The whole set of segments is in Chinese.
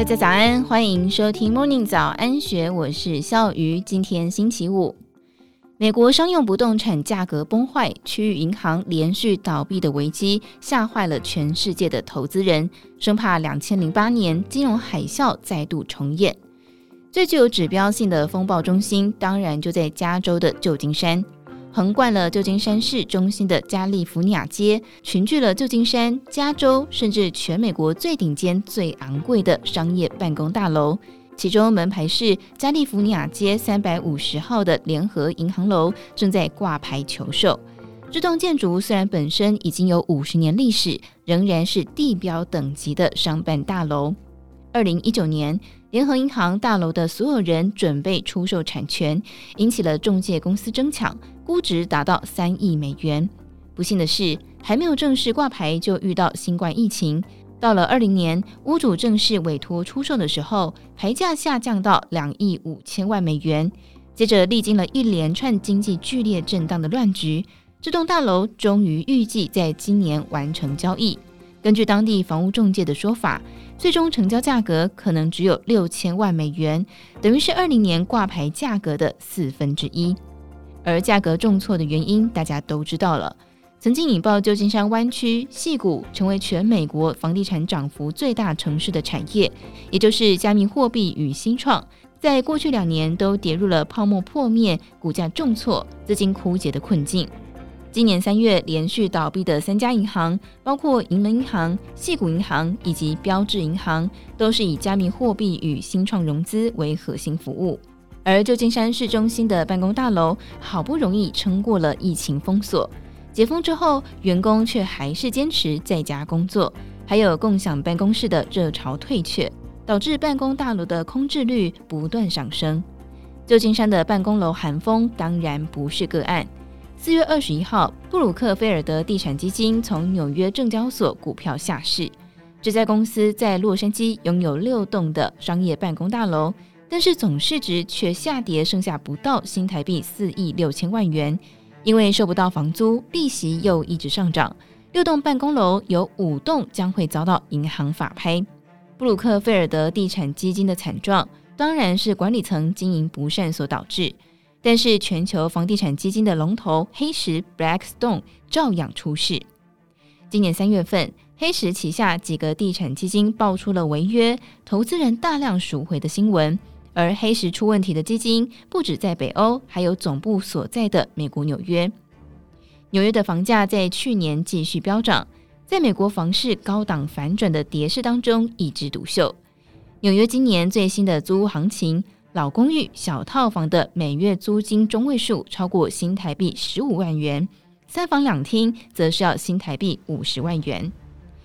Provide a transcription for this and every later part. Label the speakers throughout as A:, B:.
A: 大家早安，欢迎收听 Morning 早安学，我是笑鱼。今天星期五，美国商用不动产价格崩坏，区域银行连续倒闭的危机吓坏了全世界的投资人，生怕两千零八年金融海啸再度重演。最具有指标性的风暴中心，当然就在加州的旧金山。横贯了旧金山市中心的加利福尼亚街，群聚了旧金山、加州，甚至全美国最顶尖、最昂贵的商业办公大楼。其中门牌是加利福尼亚街三百五十号的联合银行楼，正在挂牌求售。这栋建筑虽然本身已经有五十年历史，仍然是地标等级的商办大楼。二零一九年。联合银行大楼的所有人准备出售产权，引起了中介公司争抢，估值达到三亿美元。不幸的是，还没有正式挂牌就遇到新冠疫情。到了二零年，屋主正式委托出售的时候，牌价下降到两亿五千万美元。接着历经了一连串经济剧烈震荡的乱局，这栋大楼终于预计在今年完成交易。根据当地房屋中介的说法，最终成交价格可能只有六千万美元，等于是二零年挂牌价格的四分之一。而价格重挫的原因，大家都知道了。曾经引爆旧金山湾区、矽谷，成为全美国房地产涨幅最大城市的产业，也就是加密货币与新创，在过去两年都跌入了泡沫破灭、股价重挫、资金枯竭的困境。今年三月连续倒闭的三家银行，包括银门银行、矽谷银行以及标志银行，都是以加密货币与新创融资为核心服务。而旧金山市中心的办公大楼好不容易撑过了疫情封锁，解封之后，员工却还是坚持在家工作，还有共享办公室的热潮退却，导致办公大楼的空置率不断上升。旧金山的办公楼寒风当然不是个案。四月二十一号，布鲁克菲尔德地产基金从纽约证交所股票下市。这家公司在洛杉矶拥有六栋的商业办公大楼，但是总市值却下跌，剩下不到新台币四亿六千万元。因为收不到房租，利息又一直上涨，六栋办公楼有五栋将会遭到银行法拍。布鲁克菲尔德地产基金的惨状，当然是管理层经营不善所导致。但是，全球房地产基金的龙头黑石 （Blackstone） 照样出事。今年三月份，黑石旗下几个地产基金爆出了违约、投资人大量赎回的新闻。而黑石出问题的基金不止在北欧，还有总部所在的美国纽约。纽约的房价在去年继续飙涨，在美国房市高档反转的跌势当中一枝独秀。纽约今年最新的租屋行情。老公寓、小套房的每月租金中位数超过新台币十五万元，三房两厅则是要新台币五十万元。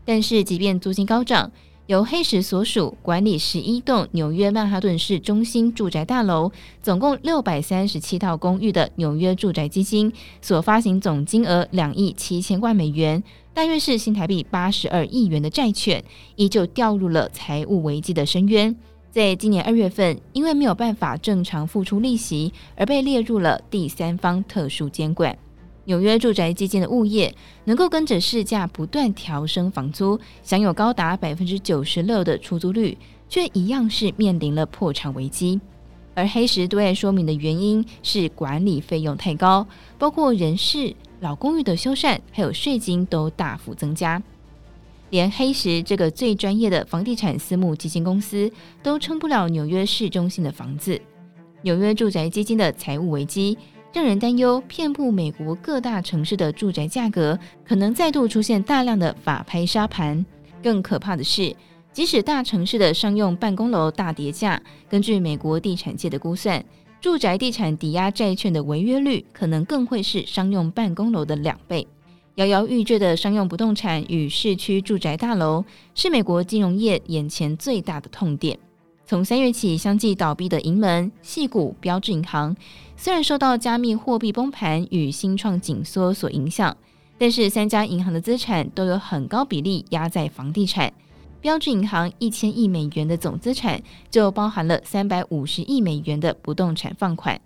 A: 但是，即便租金高涨，由黑石所属管理十一栋纽约曼哈顿市中心住宅大楼，总共六百三十七套公寓的纽约住宅基金所发行总金额两亿七千万美元，大约是新台币八十二亿元的债券，依旧掉入了财务危机的深渊。在今年二月份，因为没有办法正常付出利息，而被列入了第三方特殊监管。纽约住宅基金的物业能够跟着市价不断调升房租，享有高达百分之九十六的出租率，却一样是面临了破产危机。而黑石对外说明的原因是管理费用太高，包括人事、老公寓的修缮，还有税金都大幅增加。连黑石这个最专业的房地产私募基金公司都撑不了纽约市中心的房子，纽约住宅基金的财务危机让人担忧，遍布美国各大城市的住宅价格可能再度出现大量的法拍沙盘。更可怕的是，即使大城市的商用办公楼大跌价，根据美国地产界的估算，住宅地产抵押债券的违约率可能更会是商用办公楼的两倍。摇摇欲坠的商用不动产与市区住宅大楼是美国金融业眼前最大的痛点。从三月起，相继倒闭的银门、矽谷、标志银行，虽然受到加密货币崩盘与新创紧缩所影响，但是三家银行的资产都有很高比例压在房地产。标志银行一千亿美元的总资产就包含了三百五十亿美元的不动产放款。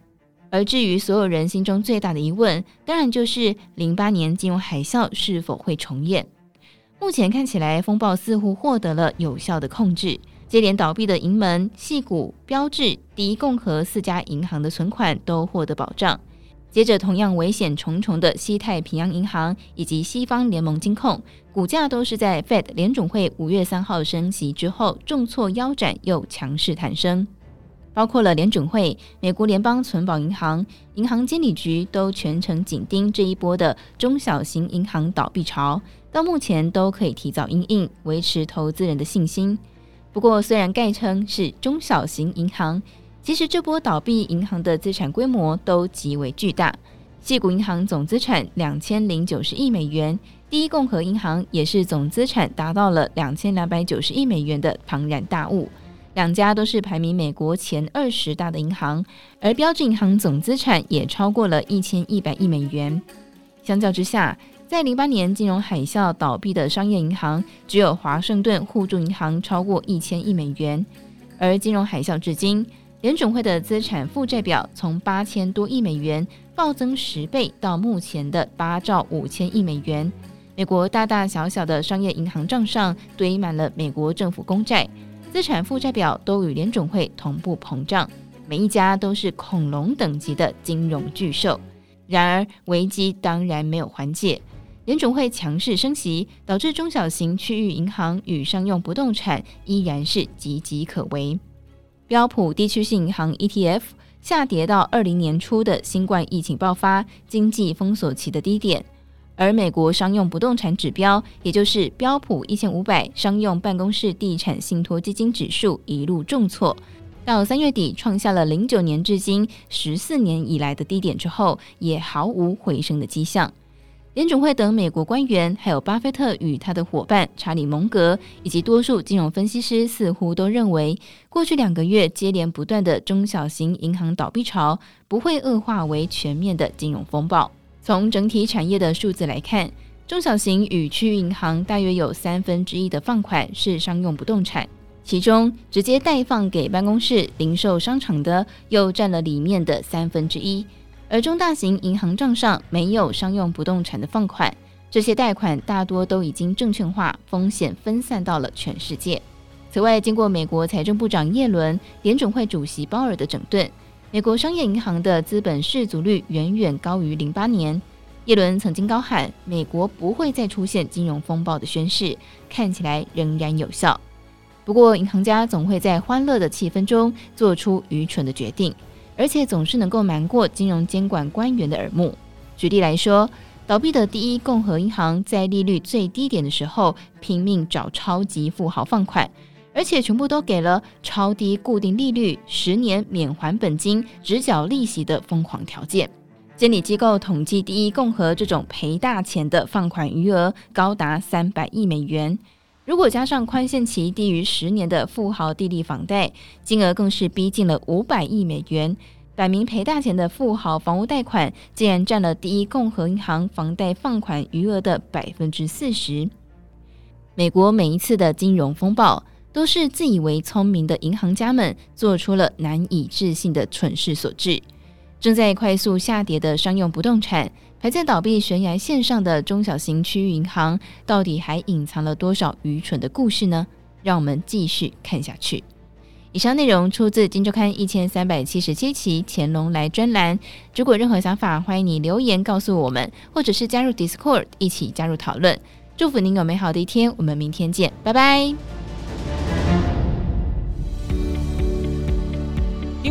A: 而至于所有人心中最大的疑问，当然就是零八年金融海啸是否会重演。目前看起来，风暴似乎获得了有效的控制，接连倒闭的银门、矽谷、标志、第一共和四家银行的存款都获得保障。接着，同样危险重重的西太平洋银行以及西方联盟金控，股价都是在 Fed 联总会五月三号升息之后重挫腰斩，又强势弹升。包括了联准会、美国联邦存保银行、银行监理局都全程紧盯这一波的中小型银行倒闭潮，到目前都可以提早应应，维持投资人的信心。不过，虽然概称是中小型银行，其实这波倒闭银行的资产规模都极为巨大。矽谷银行总资产两千零九十亿美元，第一共和银行也是总资产达到了两千两百九十亿美元的庞然大物。两家都是排名美国前二十大的银行，而标志银行总资产也超过了一千一百亿美元。相较之下，在零八年金融海啸倒闭的商业银行，只有华盛顿互助银行超过一千亿美元。而金融海啸至今，联准会的资产负债表从八千多亿美元暴增十倍，到目前的八兆五千亿美元。美国大大小小的商业银行账上堆满了美国政府公债，资产负债表都与联准会同步膨胀，每一家都是恐龙等级的金融巨兽。然而危机当然没有缓解，联准会强势升息，导致中小型区域银行与商用不动产依然是岌岌可危。标普地区性银行 ETF 下跌到二零年初的新冠疫情爆发、经济封锁期的低点，而美国商用不动产指标，也就是标普一千五百商用办公室地产信托基金指数一路重挫，到三月底创下了零九年至今十四年以来的低点之后，也毫无回升的迹象。联准会等美国官员，还有巴菲特与他的伙伴查理蒙格，以及多数金融分析师，似乎都认为，过去两个月接连不断的中小型银行倒闭潮，不会恶化为全面的金融风暴。从整体产业的数字来看，中小型与区域银行大约有三分之一的放款是商用不动产，其中直接贷放给办公室、零售商场的，又占了里面的三分之一。而中大型银行账上没有商用不动产的放款，这些贷款大多都已经证券化，风险分散到了全世界。此外，经过美国财政部长耶伦、联准会主席鲍尔的整顿，美国商业银行的资本适足率远远高于零八年。耶伦曾经高喊“美国不会再出现金融风暴”的宣誓，看起来仍然有效。不过，银行家总会在欢乐的气氛中做出愚蠢的决定。而且总是能够瞒过金融监管官员的耳目。举例来说，倒闭的第一共和银行在利率最低点的时候拼命找超级富豪放款，而且全部都给了超低固定利率、十年免还本金、只缴利息的疯狂条件。监理机构统计，第一共和这种赔大钱的放款余额高达三百亿美元。如果加上宽限期低于十年的富豪地利房贷，金额更是逼近了五百亿美元。摆明赔大钱的富豪房屋贷款，竟然占了第一共和银行房贷放款余额的百分之四十。美国每一次的金融风暴，都是自以为聪明的银行家们做出了难以置信的蠢事所致。正在快速下跌的商用不动产，排在倒闭悬崖线上的中小型区域银行，到底还隐藏了多少愚蠢的故事呢？让我们继续看下去。以上内容出自《金周刊》一千三百七十七期乾隆来专栏。如果任何想法，欢迎你留言告诉我们，或者是加入 Discord 一起加入讨论。祝福您有美好的一天，我们明天见，拜拜。